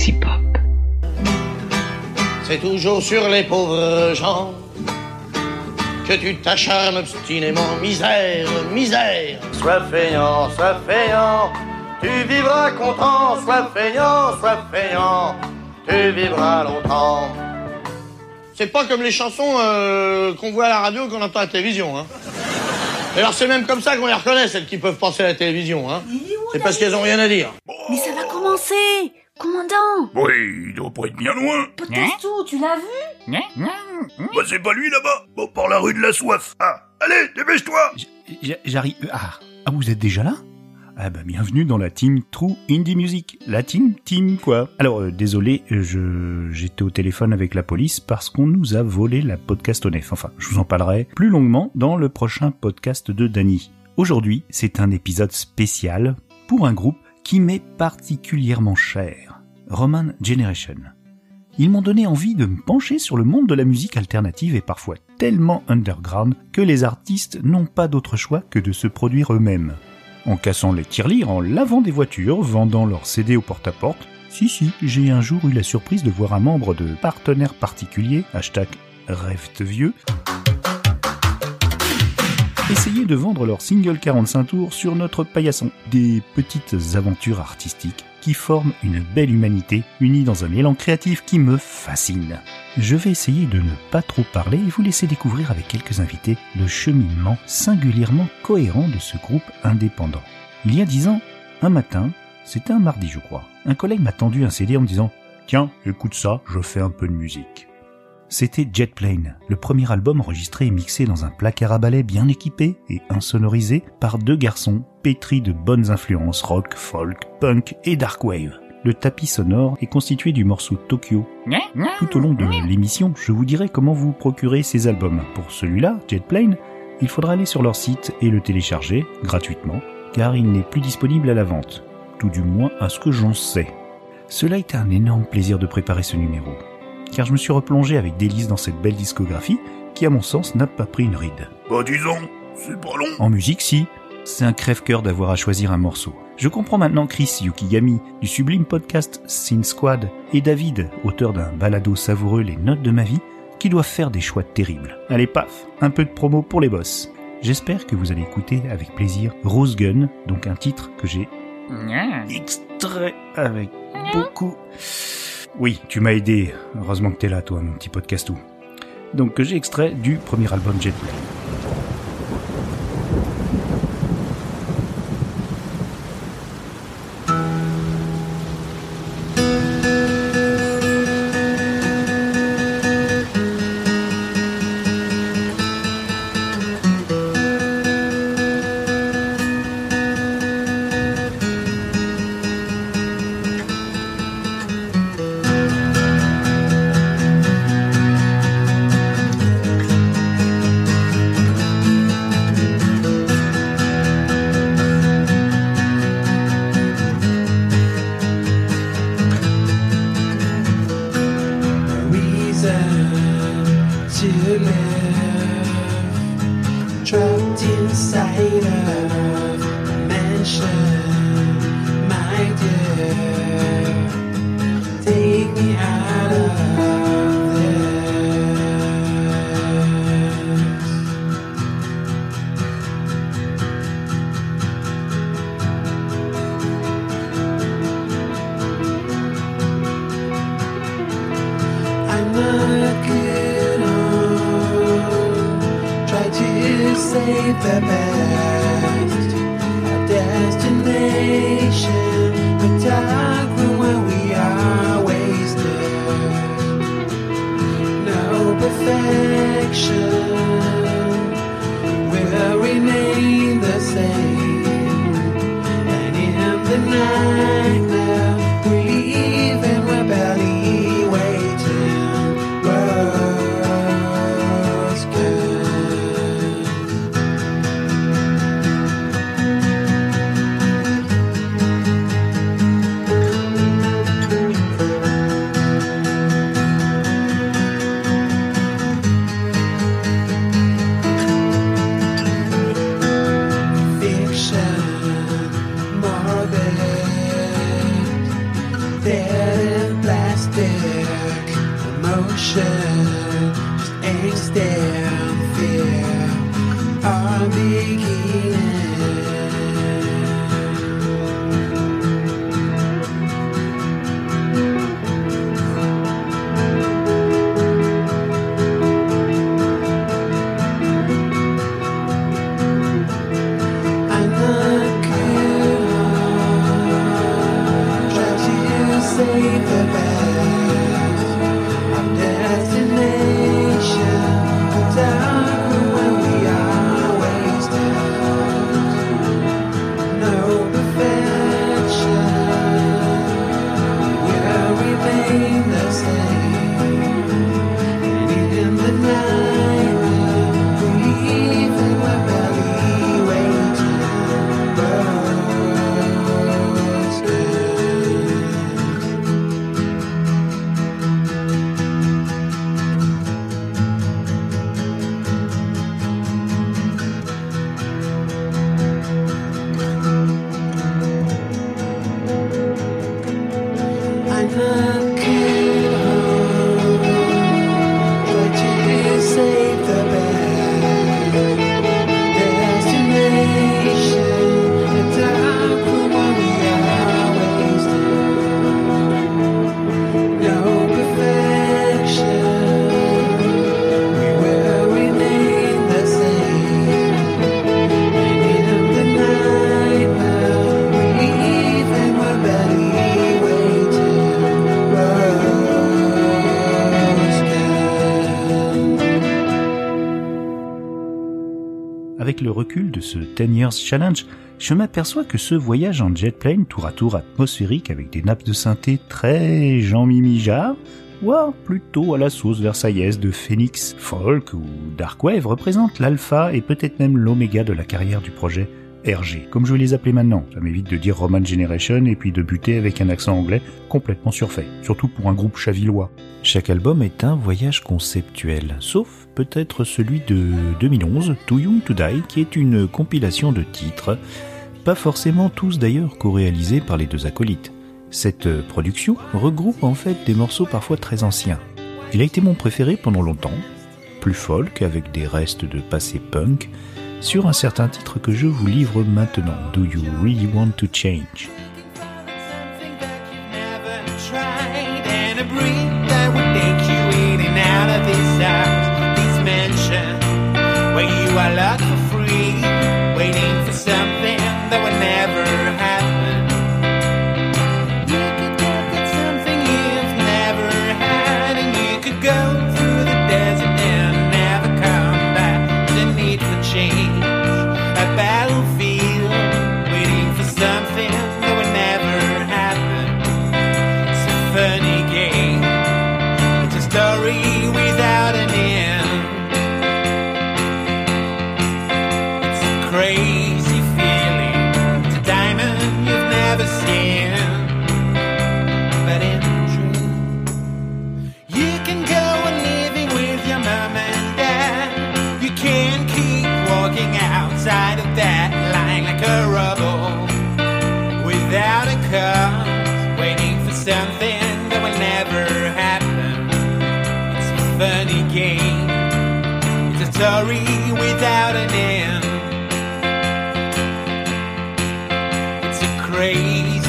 sexy pop. C'est toujours sur les pauvres gens que tu t'acharnes obstinément. Misère, misère. Sois feignant, sois feignant. Tu vivras content. Sois feignant, sois feignant. Tu vivras longtemps. C'est pas comme les chansons euh, qu'on voit à la radio ou qu'on entend à la télévision. Hein. Et alors c'est même comme ça qu'on les reconnaît, celles qui peuvent penser à la télévision. Hein. C'est parce qu'elles ont rien à dire. Mais ça va commencer Commandant Oui, il doit pas être bien loin. Podcastou, tu l'as vu Bah, c'est pas lui là-bas. Bon, par la rue de la soif. Ah, allez, dépêche-toi. J'arrive. Ah. ah, vous êtes déjà là? Ah bah bienvenue dans la team True Indie Music. La team, team quoi Alors euh, désolé, euh, je j'étais au téléphone avec la police parce qu'on nous a volé la podcast au nef. Enfin, je vous en parlerai plus longuement dans le prochain podcast de Dany. Aujourd'hui, c'est un épisode spécial pour un groupe qui m'est particulièrement cher. Roman Generation. Ils m'ont donné envie de me pencher sur le monde de la musique alternative et parfois tellement underground que les artistes n'ont pas d'autre choix que de se produire eux-mêmes. En cassant les tirelires, en lavant des voitures, vendant leurs CD au porte-à-porte. Si si, j'ai un jour eu la surprise de voir un membre de partenaire particulier, hashtag rêve essayer de vendre leur single 45 tours sur notre paillasson. Des petites aventures artistiques qui forment une belle humanité unie dans un élan créatif qui me fascine. Je vais essayer de ne pas trop parler et vous laisser découvrir avec quelques invités le cheminement singulièrement cohérent de ce groupe indépendant. Il y a dix ans, un matin, c'était un mardi je crois, un collègue m'a tendu un CD en me disant Tiens, écoute ça, je fais un peu de musique. C'était Jet Plane, le premier album enregistré et mixé dans un placard à balai bien équipé et insonorisé par deux garçons pétris de bonnes influences rock, folk, punk et dark wave. Le tapis sonore est constitué du morceau Tokyo. Tout au long de l'émission, je vous dirai comment vous procurer ces albums. Pour celui-là, Jet Plane, il faudra aller sur leur site et le télécharger gratuitement, car il n'est plus disponible à la vente. Tout du moins à ce que j'en sais. Cela été un énorme plaisir de préparer ce numéro car je me suis replongé avec délice dans cette belle discographie qui, à mon sens, n'a pas pris une ride. Bah, disons, c'est pas long. En musique, si, c'est un crève-cœur d'avoir à choisir un morceau. Je comprends maintenant Chris Yukigami du sublime podcast Sin Squad et David, auteur d'un balado savoureux Les Notes de ma vie, qui doivent faire des choix terribles. Allez, paf, un peu de promo pour les boss. J'espère que vous allez écouter avec plaisir Rose Gun, donc un titre que j'ai extrait avec beaucoup oui, tu m'as aidé. Heureusement que t'es là, toi, mon petit podcastou. Donc, que j'ai extrait du premier album Jet. De ce 10 Years Challenge, je m'aperçois que ce voyage en jet plane tour à tour atmosphérique avec des nappes de synthé très Jean-Mimi Jarre, voire plutôt à la sauce versaillaise de Phoenix, Folk ou Darkwave représente l'alpha et peut-être même l'oméga de la carrière du projet RG, comme je vais les appeler maintenant. Ça m'évite de dire Roman Generation et puis de buter avec un accent anglais complètement surfait, surtout pour un groupe chavillois. Chaque album est un voyage conceptuel, sauf peut-être celui de 2011, Too Young to Die, qui est une compilation de titres, pas forcément tous d'ailleurs co-réalisés par les deux acolytes. Cette production regroupe en fait des morceaux parfois très anciens. Il a été mon préféré pendant longtemps, plus folk avec des restes de passé punk, sur un certain titre que je vous livre maintenant, Do You Really Want to Change? grace.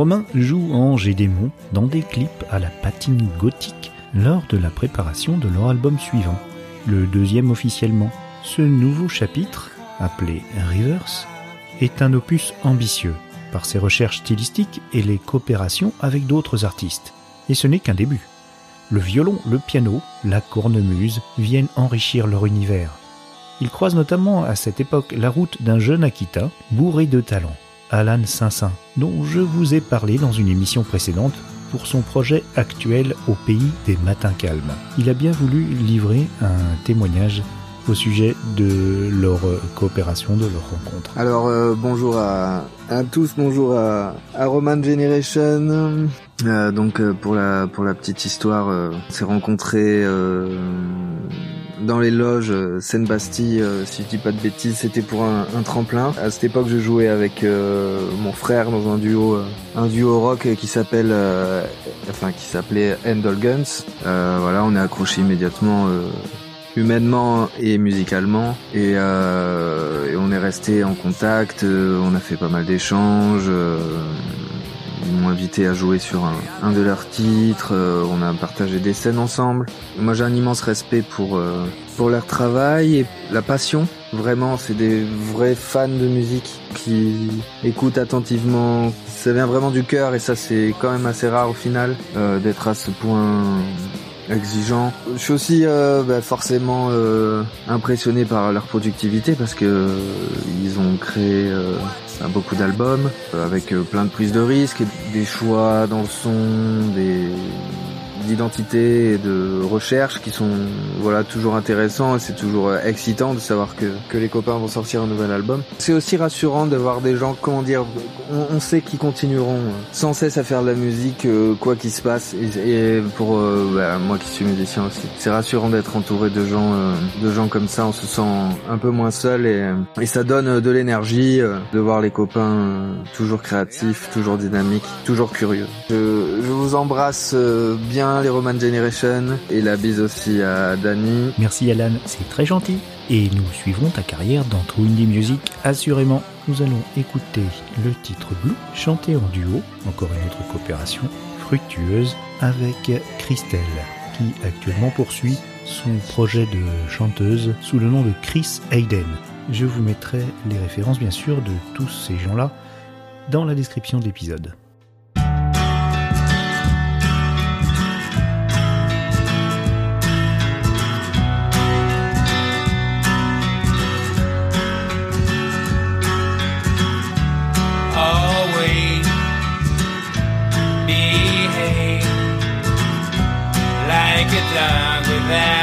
Et Romain jouent en Gédémon dans des clips à la patine gothique lors de la préparation de leur album suivant, le deuxième officiellement. Ce nouveau chapitre, appelé Rivers, est un opus ambitieux par ses recherches stylistiques et les coopérations avec d'autres artistes. Et ce n'est qu'un début. Le violon, le piano, la cornemuse viennent enrichir leur univers. Ils croisent notamment à cette époque la route d'un jeune Akita bourré de talent, Alan Saint-Saint, dont je vous ai parlé dans une émission précédente pour son projet actuel au pays des matins calmes. Il a bien voulu livrer un témoignage au sujet de leur coopération, de leur rencontre. Alors euh, bonjour à, tous, bonjour à, Roman Generation. Euh, donc euh, pour la pour la petite histoire, on s'est rencontrés dans les loges Seine-Bastille, si je dis pas de bêtises, c'était pour un, tremplin. À cette époque, je jouais avec mon frère dans un duo un duo rock qui s'appelle enfin qui s'appelait Handle Guns. voilà, on est accroché immédiatement humainement et musicalement et, euh, et, on est resté en contact on a fait pas mal d'échanges euh, ils m'ont invité à jouer sur un, un de leurs titres euh, on a partagé des scènes ensemble. Moi j'ai un immense respect pour euh, pour leur travail et la passion. Vraiment c'est des vrais fans de musique qui écoutent attentivement. Ça vient vraiment du cœur et ça c'est quand même assez rare au final euh, d'être à ce point exigeant. Je suis aussi euh, bah, forcément euh, impressionné par leur productivité parce que euh, ils ont créé euh, beaucoup d'albums avec plein de prises de risques, des choix dans le son, des d'identité et de recherche qui sont voilà toujours intéressants et c'est toujours excitant de savoir que, que les copains vont sortir un nouvel album. C'est aussi rassurant de voir des gens, comment dire, on, on sait qu'ils continueront sans cesse à faire de la musique euh, quoi qu'il se passe et, et pour euh, bah, moi qui suis musicien aussi. C'est rassurant d'être entouré de gens euh, de gens comme ça, on se sent un peu moins seul et, et ça donne de l'énergie de voir les copains toujours créatifs, toujours dynamiques, toujours curieux. Je, je vous embrasse bien les Roman Generation et la bise aussi à Danny. Merci Alan, c'est très gentil. Et nous suivrons ta carrière dans True Music, assurément. Nous allons écouter le titre Blue, chanté en duo, encore une autre coopération fructueuse, avec Christelle, qui actuellement poursuit son projet de chanteuse sous le nom de Chris Hayden. Je vous mettrai les références bien sûr de tous ces gens-là dans la description de l'épisode. that.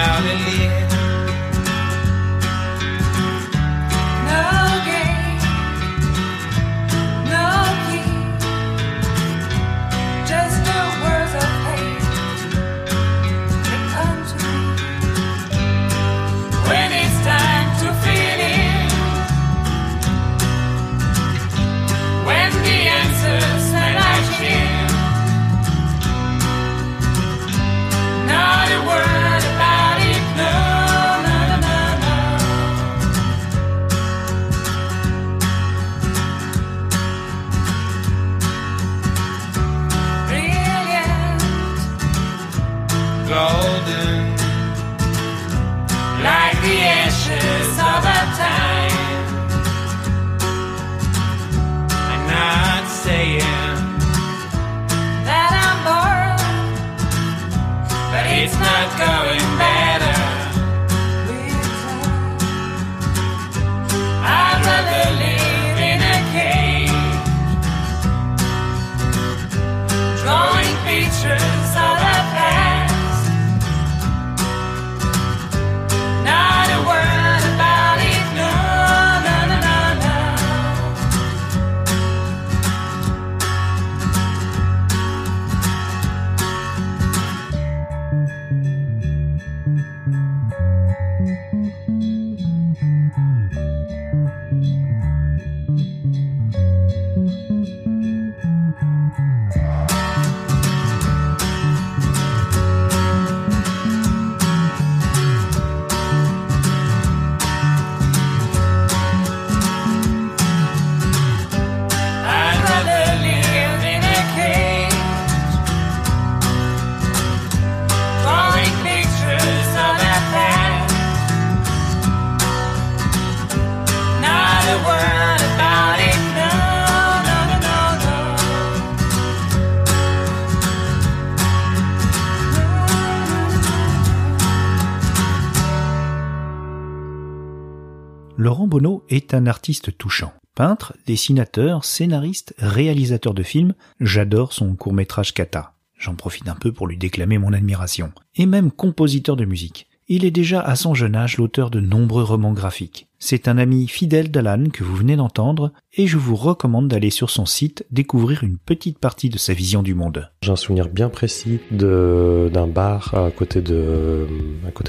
Laurent Bonneau est un artiste touchant. Peintre, dessinateur, scénariste, réalisateur de films, j'adore son court-métrage Kata. J'en profite un peu pour lui déclamer mon admiration. Et même compositeur de musique. Il est déjà à son jeune âge l'auteur de nombreux romans graphiques. C'est un ami fidèle d'Alan que vous venez d'entendre et je vous recommande d'aller sur son site découvrir une petite partie de sa vision du monde. J'ai un souvenir bien précis d'un bar à côté de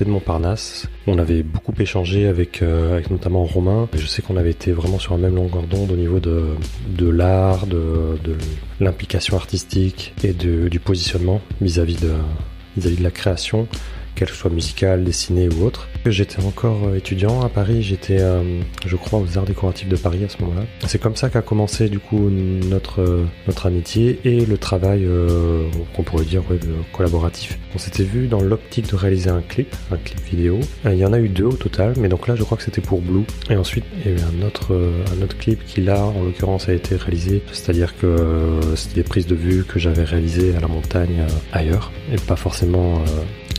Montparnasse. On avait beaucoup échangé avec euh, notamment Romain. Je sais qu'on avait été vraiment sur la même longueur d'onde au niveau de l'art, de, l'implication artistique et du positionnement vis-à-vis de la création qu'elle soit musicale, dessinée ou autre. J'étais encore euh, étudiant à Paris, j'étais, euh, je crois, aux Arts décoratifs de Paris à ce moment-là. C'est comme ça qu'a commencé du coup notre euh, notre amitié et le travail qu'on pourrait dire collaboratif. On s'était vu dans l'optique de réaliser un clip, un clip vidéo. Il y en a eu deux au total, mais donc là je crois que c'était pour Blue. Et ensuite il y a eu un autre un autre clip qui là en l'occurrence a été réalisé, c'est-à-dire que c'était des prises de vue que j'avais réalisées à la montagne ailleurs et pas forcément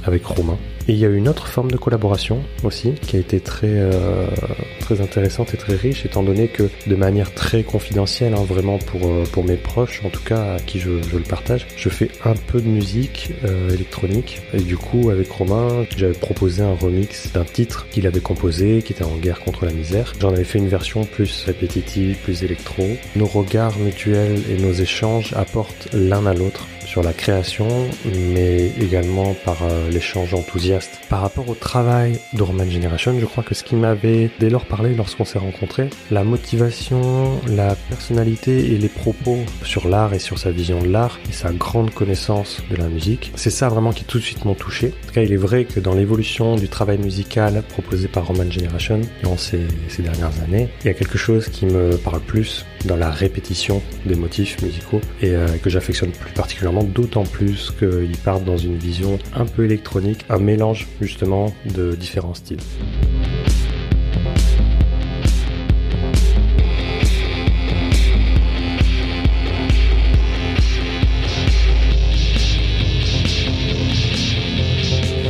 avec Romain. Et il y a eu une autre forme de collaboration aussi qui a été très euh, très intéressante et très riche étant donné que de manière très confidentielle, hein, vraiment pour euh, pour mes proches en tout cas à qui je, je le partage, je fais un peu de musique euh, électronique et du coup avec Romain j'avais proposé un remix d'un titre qu'il avait composé qui était en guerre contre la misère. J'en avais fait une version plus répétitive, plus électro. Nos regards mutuels et nos échanges apportent l'un à l'autre sur la création, mais également par euh, l'échange enthousiaste. Par rapport au travail de Roman Generation, je crois que ce qui m'avait dès lors parlé lorsqu'on s'est rencontrés, la motivation, la personnalité et les propos sur l'art et sur sa vision de l'art et sa grande connaissance de la musique, c'est ça vraiment qui tout de suite m'ont touché. En tout cas, il est vrai que dans l'évolution du travail musical proposé par Roman Generation durant ces, ces dernières années, il y a quelque chose qui me parle plus dans la répétition des motifs musicaux et euh, que j'affectionne plus particulièrement d'autant plus qu'ils partent dans une vision un peu électronique, un mélange justement de différents styles.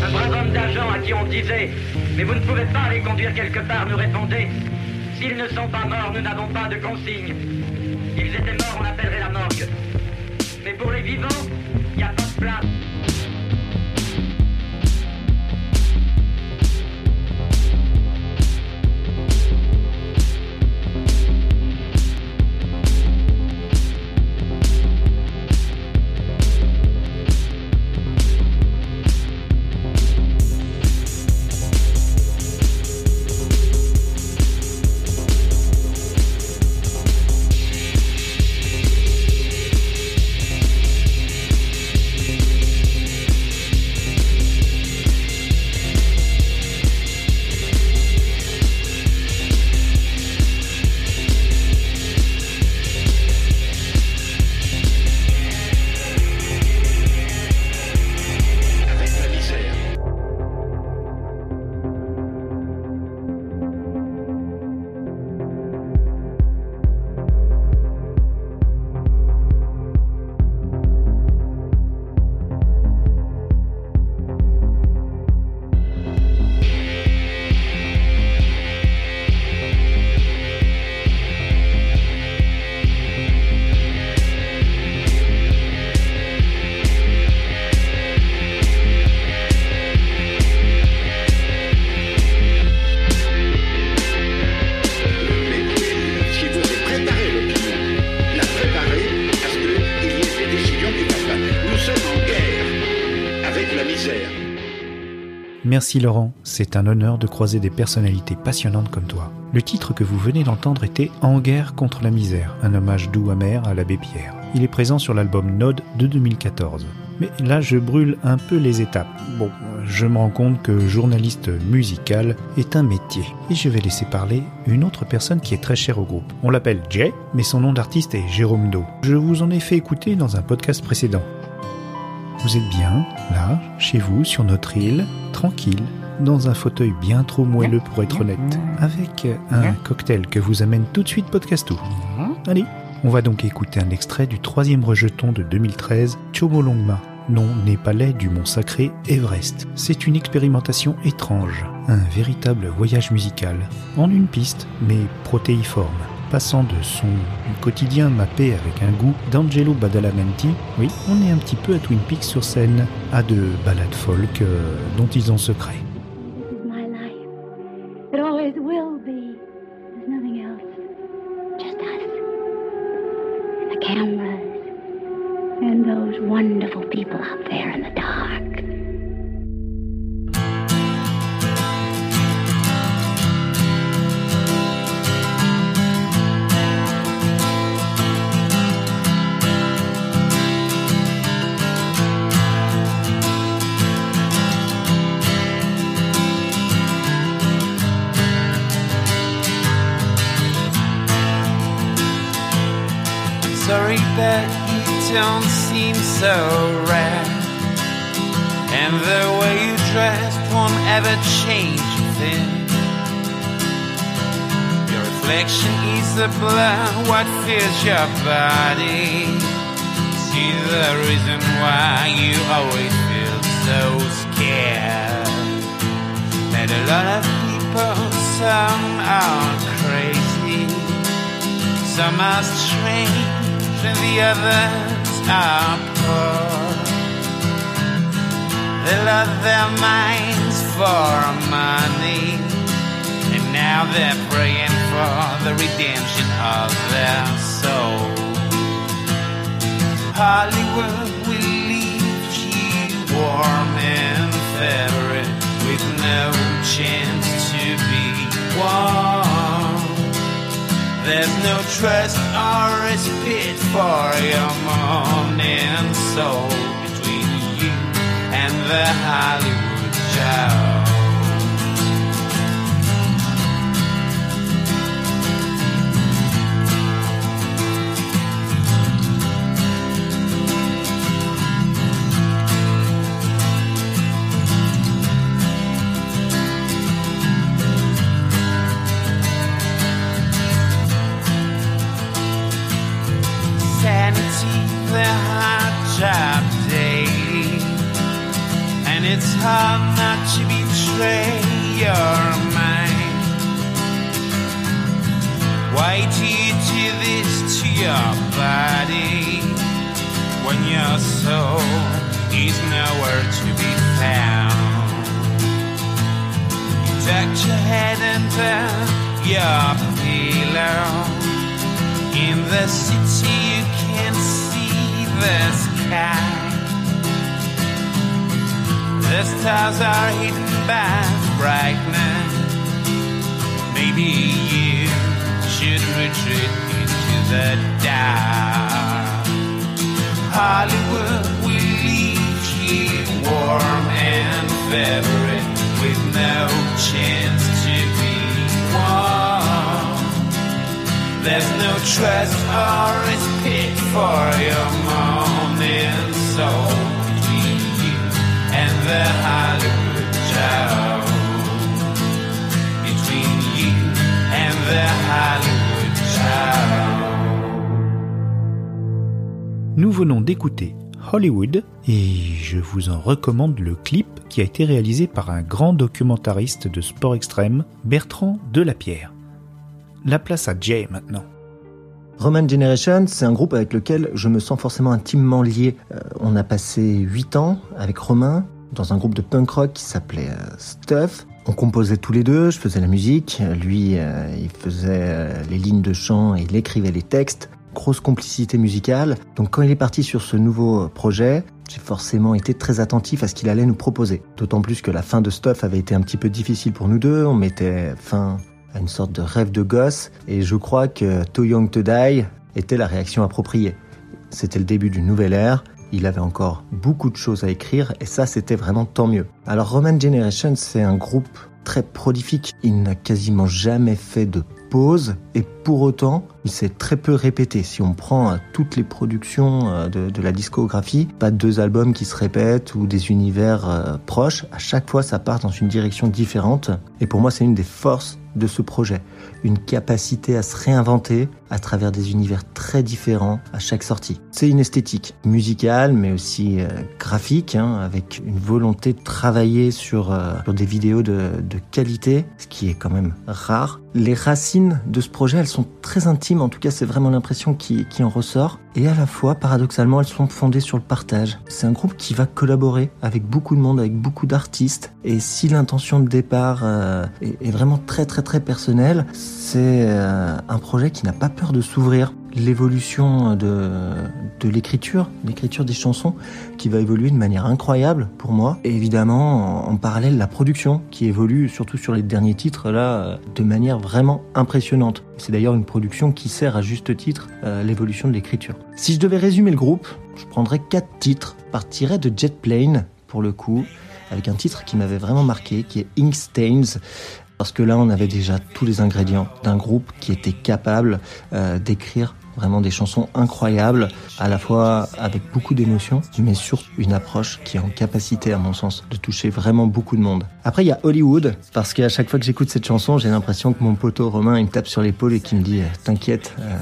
Un brave homme d'argent à qui on disait Mais vous ne pouvez pas les conduire quelque part, nous répondait S'ils ne sont pas morts, nous n'avons pas de consigne. Ils étaient Mais Merci Laurent, c'est un honneur de croiser des personnalités passionnantes comme toi. Le titre que vous venez d'entendre était En guerre contre la misère, un hommage doux amer à l'abbé Pierre. Il est présent sur l'album Node de 2014. Mais là, je brûle un peu les étapes. Bon, je me rends compte que journaliste musical est un métier. Et je vais laisser parler une autre personne qui est très chère au groupe. On l'appelle Jay, mais son nom d'artiste est Jérôme Do. Je vous en ai fait écouter dans un podcast précédent. Vous êtes bien, là, chez vous, sur notre île, tranquille, dans un fauteuil bien trop moelleux pour être honnête, avec un cocktail que vous amène tout de suite Podcastou. Allez, on va donc écouter un extrait du troisième rejeton de 2013, Chomolongma. Non, n'est pas laid du mont sacré Everest. C'est une expérimentation étrange, un véritable voyage musical, en une piste, mais protéiforme, passant de son quotidien mappé avec un goût d'Angelo Badalamenti, oui, on est un petit peu à Twin Peaks sur scène, à de ballades folk euh, dont ils ont secret. Cameras. And those wonderful people out there in the dark. Don't seem so rare. And the way you dress won't ever change a thing. Your reflection is the blood, what fills your body. See the reason why you always feel so scared. Met a lot of people, some are crazy, some are strange and the others are. They love their minds for money, and now they're praying for the redemption of their soul. Hollywood will leave you warm and favorite with no chance to be warm. There's no trust or respect for your morning soul between you and the Hollywood Joe. Nous venons d'écouter Hollywood et je vous en recommande le clip qui a été réalisé par un grand documentariste de sport extrême, Bertrand Delapierre. La place à Jay maintenant. Roman Generation, c'est un groupe avec lequel je me sens forcément intimement lié. Euh, on a passé 8 ans avec Romain dans un groupe de punk rock qui s'appelait euh, Stuff. On composait tous les deux, je faisais la musique, lui euh, il faisait les lignes de chant et il écrivait les textes. Grosse complicité musicale. Donc quand il est parti sur ce nouveau projet, j'ai forcément été très attentif à ce qu'il allait nous proposer. D'autant plus que la fin de Stuff avait été un petit peu difficile pour nous deux. On mettait fin à une sorte de rêve de gosse et je crois que Too Young to Die était la réaction appropriée. C'était le début d'une nouvelle ère, il avait encore beaucoup de choses à écrire et ça c'était vraiment tant mieux. Alors Roman Generation c'est un groupe très prolifique, il n'a quasiment jamais fait de pause et pour autant il s'est très peu répété. Si on prend euh, toutes les productions euh, de, la discographie, pas deux albums qui se répètent ou des univers euh, proches, à chaque fois ça part dans une direction différente et pour moi c'est une des forces de ce projet. Une capacité à se réinventer à travers des univers très différents à chaque sortie. C'est une esthétique musicale, mais aussi graphique, hein, avec une volonté de travailler sur, sur des vidéos de qualité, ce qui est quand même rare. Les racines de ce projet, elles sont très intimes, en tout cas c'est vraiment l'impression qui, qui en ressort. Et à la fois, paradoxalement, elles sont fondées sur le partage. C'est un groupe qui va collaborer avec beaucoup de monde, avec beaucoup d'artistes. Et si l'intention de départ euh, est, vraiment très très très personnelle, c'est euh, un projet qui n'a pas peur de s'ouvrir. L'évolution de, l'écriture, l'écriture des chansons, qui va évoluer de manière incroyable pour moi. Et évidemment, en, parallèle, la production qui évolue, surtout sur les derniers titres, là, de manière vraiment impressionnante. C'est d'ailleurs une production qui sert à juste titre euh, l'évolution de l'écriture. Si je devais résumer le groupe, je prendrais quatre titres. Partirais de Jet Plane, pour le coup, avec un titre qui m'avait vraiment marqué, qui est Ink Stains. Parce que là, on avait déjà tous les ingrédients d'un groupe qui était capable euh, d'écrire vraiment des chansons incroyables, à la fois avec beaucoup d'émotions, mais surtout une approche qui est en capacité, à mon sens, de toucher vraiment beaucoup de monde. Après, il y a Hollywood, parce qu'à chaque fois que j'écoute cette chanson, j'ai l'impression que mon poteau Romain, il me tape sur l'épaule et qu'il me dit euh, T'inquiète, euh,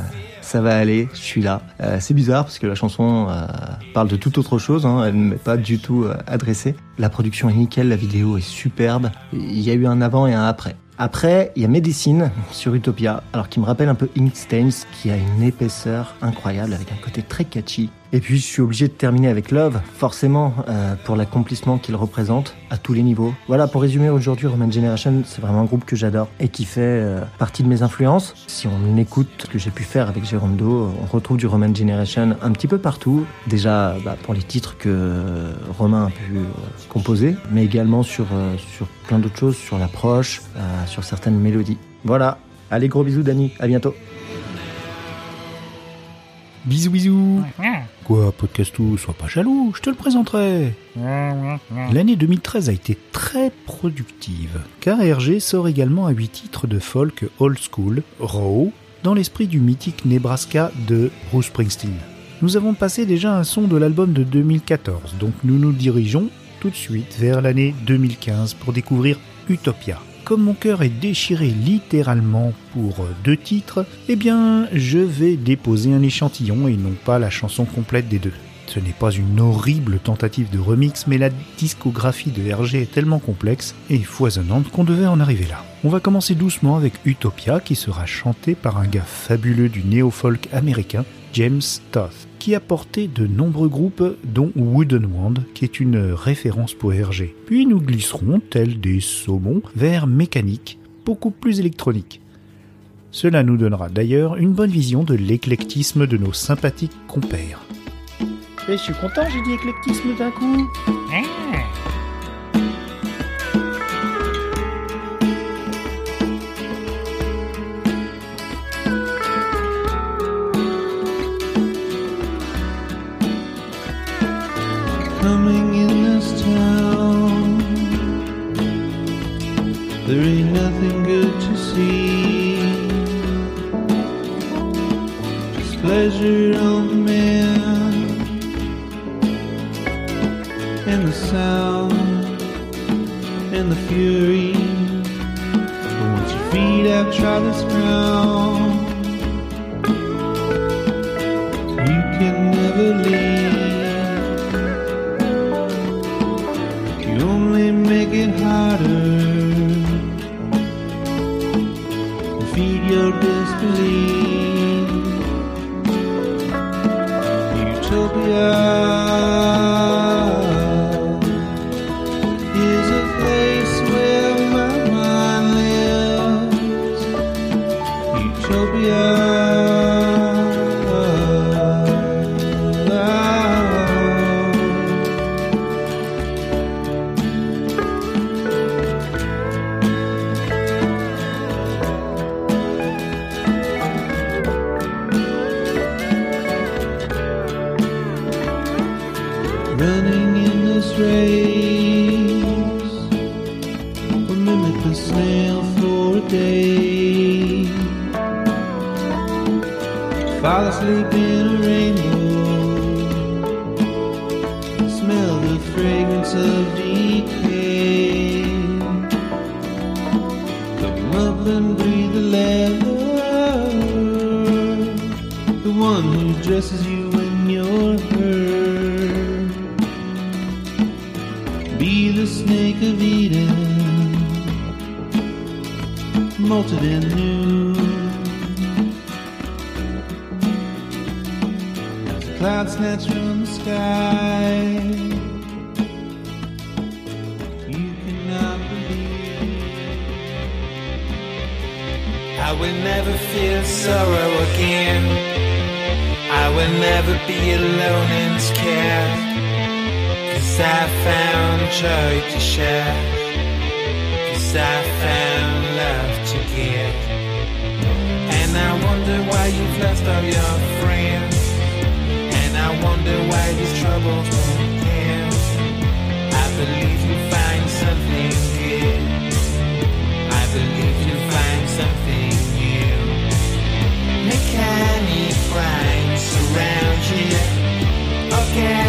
ça va aller, je suis là. Euh, c'est bizarre parce que la chanson euh, parle de toute autre chose, hein, elle ne m'est pas du tout euh, adressée. La production est nickel, la vidéo est superbe. Il y a eu un avant et un après. Après, il y a Medicine sur Utopia, alors qui me rappelle un peu Ink Stains, qui a une épaisseur incroyable avec un côté très catchy. Et puis, je suis obligé de terminer avec Love, forcément, euh, pour l'accomplissement qu'il représente à tous les niveaux. Voilà, pour résumer, aujourd'hui, Roman Generation, c'est vraiment un groupe que j'adore et qui fait euh, partie de mes influences. Si on écoute ce que j'ai pu faire avec Jérôme Do, on retrouve du Roman Generation un petit peu partout. Déjà, bah, pour les titres que Romain a pu euh, composer, mais également sur, sur plein d'autres choses, sur l'approche, sur certaines mélodies. Voilà. Allez, gros bisous, Dani. À bientôt. Bisous bisous Quoi, Podcastou, sois pas jaloux, je te le présenterai L'année 2013 a été très productive, car RG sort également à 8 titres de folk old school, raw, dans l'esprit du mythique Nebraska de Bruce Springsteen. Nous avons passé déjà un son de l'album de 2014, donc nous nous dirigeons tout de suite vers l'année 2015 pour découvrir Utopia. Comme mon cœur est déchiré littéralement pour deux titres, eh bien je vais déposer un échantillon et non pas la chanson complète des deux. Ce n'est pas une horrible tentative de remix, mais la discographie de RG est tellement complexe et foisonnante qu'on devait en arriver là. On va commencer doucement avec Utopia qui sera chanté par un gars fabuleux du néo-folk américain, James Toth, qui a porté de nombreux groupes dont Wooden Wand, qui est une référence pour RG. Puis nous glisserons, tels des saumons, vers mécanique, beaucoup plus électronique. Cela nous donnera d'ailleurs une bonne vision de l'éclectisme de nos sympathiques compères. Et je suis content, j'ai dit éclectisme d'un coup. Coming in this town. There ain't nothing good to see. Just pleasure on the man and the sound and the fury. But once your feet have trod this ground, rainbow, smell the fragrance of decay. Come up and breathe the leather, the one who dresses you when your herd. Be the snake of Eden, molted and new. As a cloud snatch from the sky. You cannot believe. I will never feel sorrow again. I will never be alone and scared. Cause I found joy to share. Cause I found love to give. And I wonder why you've lost all your friends. Wonder why these troubles won't. I believe you'll find something good. I believe you'll find something new. Mechanic rhymes surround you. Organic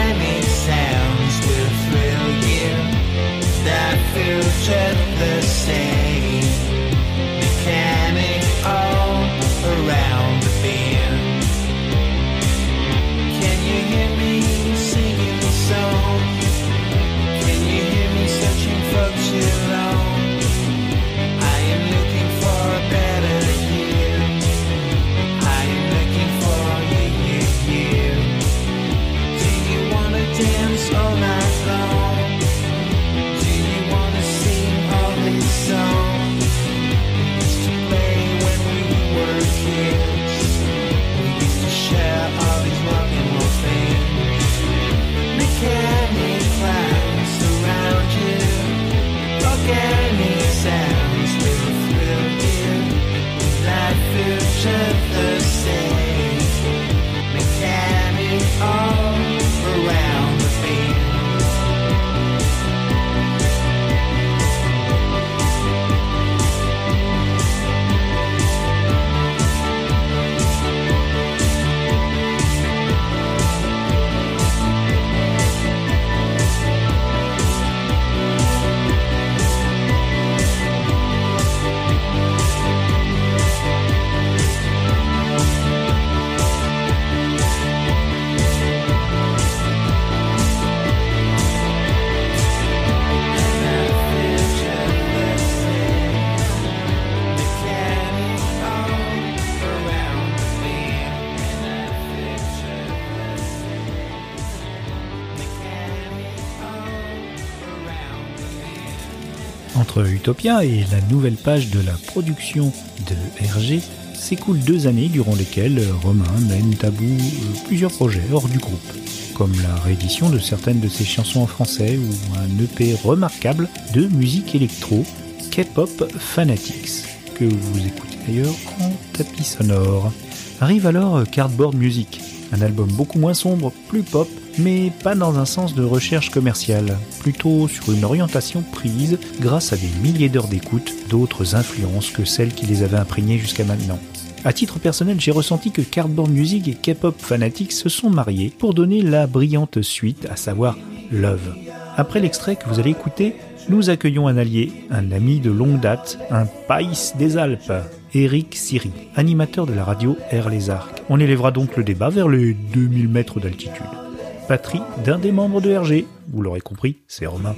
Entre Utopia et la nouvelle page de la production de RG s'écoulent deux années durant lesquelles Romain mène à bout euh, plusieurs projets hors du groupe, comme la réédition de certaines de ses chansons en français ou un EP remarquable de musique électro, K-pop Fanatics, que vous écoutez d'ailleurs en tapis sonore. Arrive alors Cardboard Music, un album beaucoup moins sombre, plus pop, mais pas dans un sens de recherche commerciale, plutôt sur une orientation prise grâce à des milliers d'heures d'écoute d'autres influences que celles qui les avaient imprégnées jusqu'à maintenant. À titre personnel, j'ai ressenti que Cardboard Music et K-pop Fanatics se sont mariés pour donner la brillante suite, à savoir Love. Après l'extrait que vous allez écouter, nous accueillons un allié, un ami de longue date, un païs des Alpes, Eric Siri, animateur de la radio Air les Arcs. On élèvera donc le débat vers les 2000 mètres d'altitude. Patrie d'un des membres de RG, vous l'aurez compris, c'est Romain.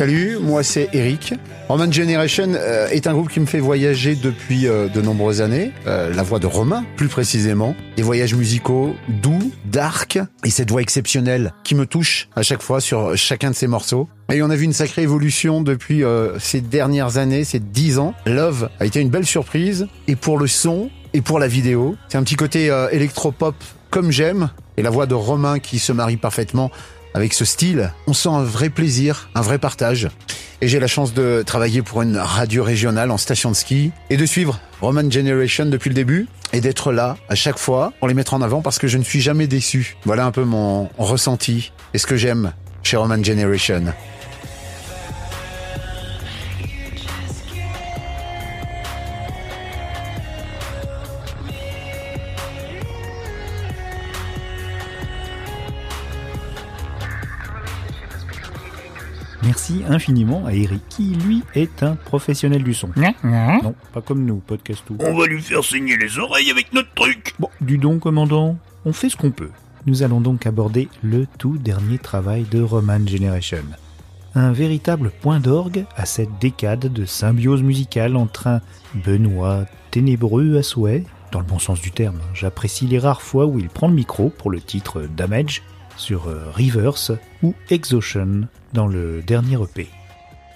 Salut, moi c'est Eric. Roman Generation euh, est un groupe qui me fait voyager depuis euh, de nombreuses années. Euh, la voix de Romain, plus précisément. Des voyages musicaux doux, dark, et cette voix exceptionnelle qui me touche à chaque fois sur chacun de ces morceaux. Et on a vu une sacrée évolution depuis ces dernières années, ces dix ans. Love a été une belle surprise, et pour le son, et pour la vidéo. C'est un petit côté électropop comme j'aime, et la voix de Romain qui se marie parfaitement avec ce style. On sent un vrai plaisir, un vrai partage. Et j'ai la chance de travailler pour une radio régionale en station de ski et de suivre Roman Generation depuis le début et d'être là à chaque fois pour les mettre en avant parce que je ne suis jamais déçu. Voilà un peu mon ressenti et ce que j'aime chez Roman Generation. Merci infiniment à Eric, qui lui est un professionnel du son. Non, pas comme nous, podcast tout. On va lui faire saigner les oreilles avec notre truc. Bon, du don, commandant, on fait ce qu'on peut. Nous allons donc aborder le tout dernier travail de Roman Generation. Un véritable point d'orgue à cette décade de symbiose musicale entre un Benoît ténébreux à souhait, dans le bon sens du terme. J'apprécie les rares fois où il prend le micro pour le titre Damage sur euh, Reverse ou Exhaustion dans le dernier EP.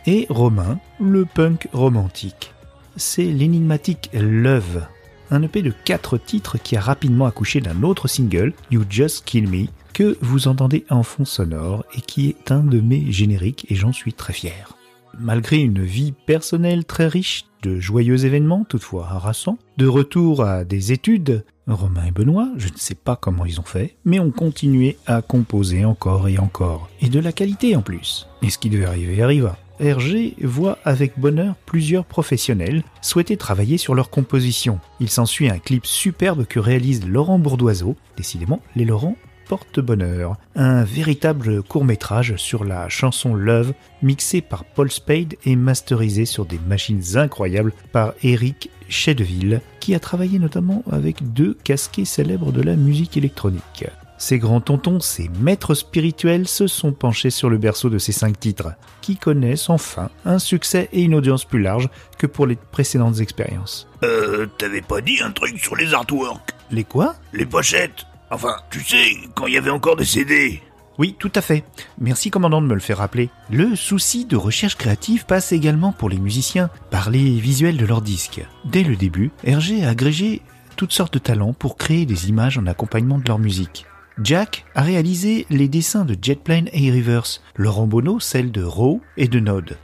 Et Romain, le punk romantique. C'est l'énigmatique Love, un EP de 4 titres qui a rapidement accouché d'un autre single, You Just Kill Me, que vous entendez en fond sonore et qui est un de mes génériques et j'en suis très fier. Malgré une vie personnelle très riche de joyeux événements, toutefois harassants, de retour à des études, Romain et Benoît, je ne sais pas comment ils ont fait, mais ont continué à composer encore et encore, et de la qualité en plus. Et ce qui devait arriver arriva. RG voit avec bonheur plusieurs professionnels souhaiter travailler sur leur composition. Il s'ensuit un clip superbe que réalise Laurent Bourdoiseau, décidément les Laurent porte-bonheur, un véritable court-métrage sur la chanson Love, mixé par Paul Spade et masterisé sur des machines incroyables par Eric Chedeville, qui a travaillé notamment avec deux casquets célèbres de la musique électronique. Ces grands tontons, ces maîtres spirituels se sont penchés sur le berceau de ces cinq titres, qui connaissent enfin un succès et une audience plus large que pour les précédentes expériences. Euh, t'avais pas dit un truc sur les artworks? Les quoi? Les pochettes Enfin, tu sais, quand il y avait encore des CD. Oui, tout à fait. Merci commandant de me le faire rappeler. Le souci de recherche créative passe également pour les musiciens par les visuels de leurs disques. Dès le début, RG a agrégé toutes sortes de talents pour créer des images en accompagnement de leur musique. Jack a réalisé les dessins de Jetplane et Reverse, Laurent Bonneau celles de Raw et de Node.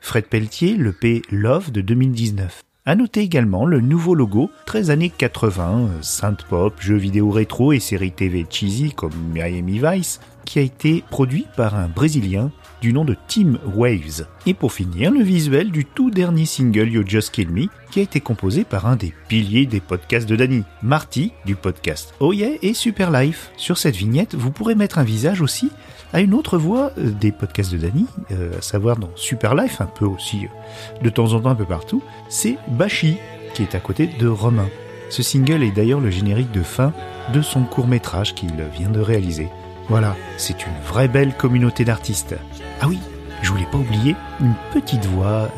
Fred Pelletier le P Love de 2019. À noter également le nouveau logo, 13 années 80, euh, synth pop, jeux vidéo rétro et séries TV cheesy comme Miami Vice, qui a été produit par un Brésilien du nom de Team Waves. Et pour finir, le visuel du tout dernier single You Just Kill Me, qui a été composé par un des piliers des podcasts de Danny, Marty, du podcast Oh et Super Life. Sur cette vignette, vous pourrez mettre un visage aussi à une autre voix euh, des podcasts de Danny, euh, à savoir dans Super Life, un peu aussi euh, de temps en temps un peu partout, c'est Bashi, qui est à côté de Romain. Ce single est d'ailleurs le générique de fin de son court métrage qu'il vient de réaliser. Voilà, c'est une vraie belle communauté d'artistes. Ah oui, je voulais pas oublier une petite voix euh,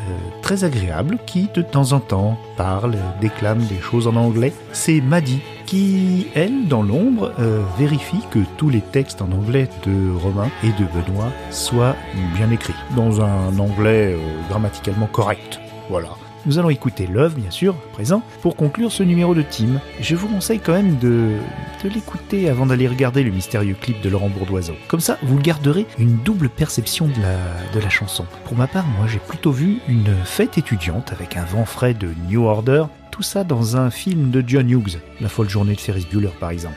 très agréable qui de temps en temps parle, déclame des choses en anglais. C'est Maddy qui, elle, dans l'ombre, euh, vérifie que tous les textes en anglais de Romain et de Benoît soient bien écrits, dans un anglais euh, grammaticalement correct. Voilà. Nous allons écouter Love, bien sûr, à présent, pour conclure ce numéro de Team. Je vous conseille quand même de, l'écouter avant d'aller regarder le mystérieux clip de Laurent Bourdoiseau. Comme ça, vous garderez une double perception de la chanson. Pour ma part, moi, j'ai plutôt vu une fête étudiante avec un vent frais de New Order, tout ça dans un film de John Hughes, La folle journée de Ferris Bueller par exemple.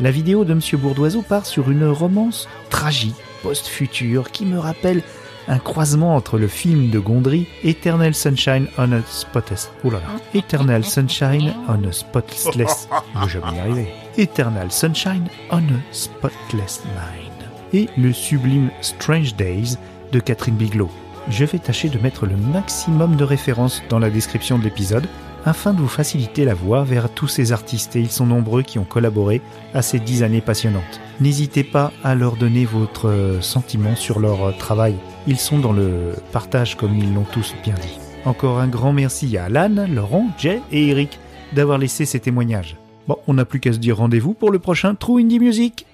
La vidéo de Monsieur Bourdoiseau part sur une romance tragique, post-future, qui me rappelle un croisement entre le film de Gondry Eternal Sunshine on a Spotless. Oh là là. Eternal Sunshine on a Spotless. Je jamais y arriver. Eternal Sunshine on a Spotless Mind. Et le sublime Strange Days de Catherine Bigelow. Je vais tâcher de mettre le maximum de références dans la description de l'épisode afin de vous faciliter la voie vers tous ces artistes et ils sont nombreux qui ont collaboré à ces dix années passionnantes. N'hésitez pas à leur donner votre euh, sentiment sur leur euh, travail. Ils sont dans le partage comme ils l'ont tous bien dit. Encore un grand merci à Alan, Laurent, Jay et Eric d'avoir laissé ces témoignages. Bon, on n'a plus qu'à se dire rendez-vous pour le prochain True Indie Music.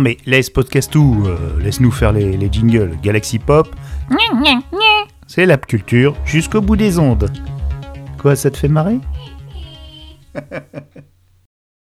Non mais laisse Podcastou, euh, laisse-nous faire les, les jingles. Galaxy Pop, c'est la culture jusqu'au bout des ondes. Quoi, ça te fait marrer?